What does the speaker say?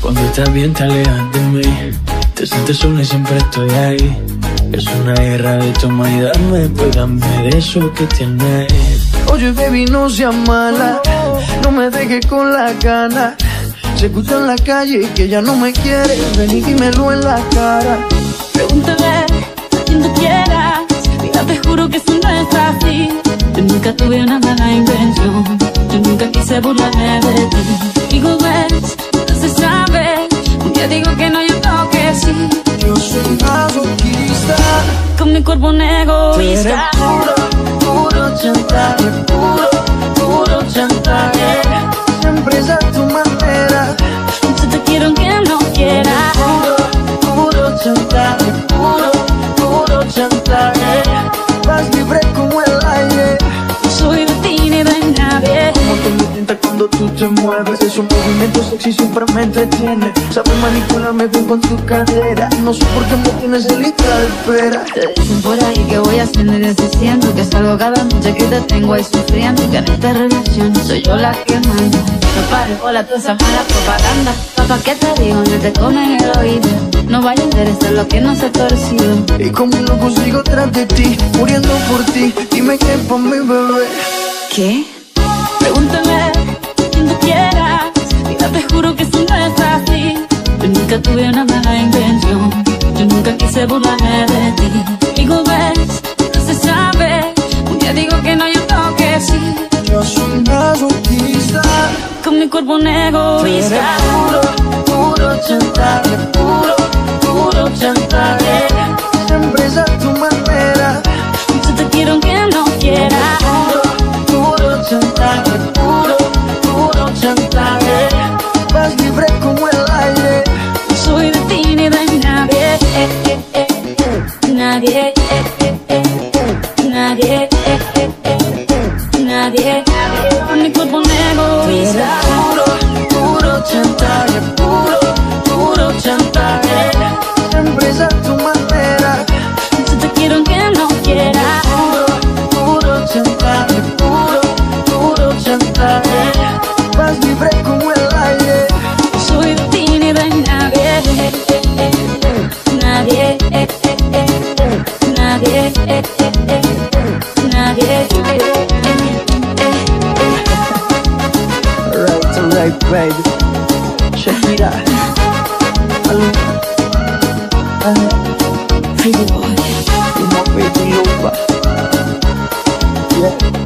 Cuando estás bien te alejas de mí. Te sientes sola y siempre estoy ahí. Es una guerra de toma y dame Pues dame de eso que tienes. Oye baby no seas mala. No me dejes con la gana. Se escucha en la calle que ya no me quiere. Ven y dímelo en la cara. Pregúntale a quien tú quieras Mira te juro que eso no es así Yo nunca tuve una mala intención Yo nunca quise burlarme de ti Digo ves se sabe. Un día digo que no, yo creo que sí. Yo soy masoquista. Con mi cuerpo un egoísta. Puro, puro chantaje, puro, puro chantaje. Cuando tú te mueves. Es un movimiento sexy siempre me entretiene. Sabe manipularme bien con tu cadera. No sé por qué me tienes en lista de espera. Te dicen por ahí que voy haciendo y deshaciendo. Que salgo cada noche que te tengo ahí sufriendo. Que en esta relación soy yo la que manda. No pares bola toda esa mala propaganda. Papá, ¿qué te digo? No te comen el oído. No vaya a interesar lo que no se ha torcido. Y como un loco sigo tras de ti, muriendo por ti. Dime qué pa' mi bebé. ¿Qué? Tú quieras. Mira, te juro que eso no es así. Yo nunca tuve una mala intención. Yo nunca quise burlarme de ti. Digo, ves, no se sabe. Un día digo que no, yo creo que sí. Yo soy masoquista. Con mi cuerpo un Tú eres egoísta. puro, puro chantaje, puro, puro chantaje. Siempre es a tu manera. Yo te quiero aunque no quiera. Puro, puro chantaje, puro Right, baby. Check it out. Uh, uh, pretty. You want me to? Yeah.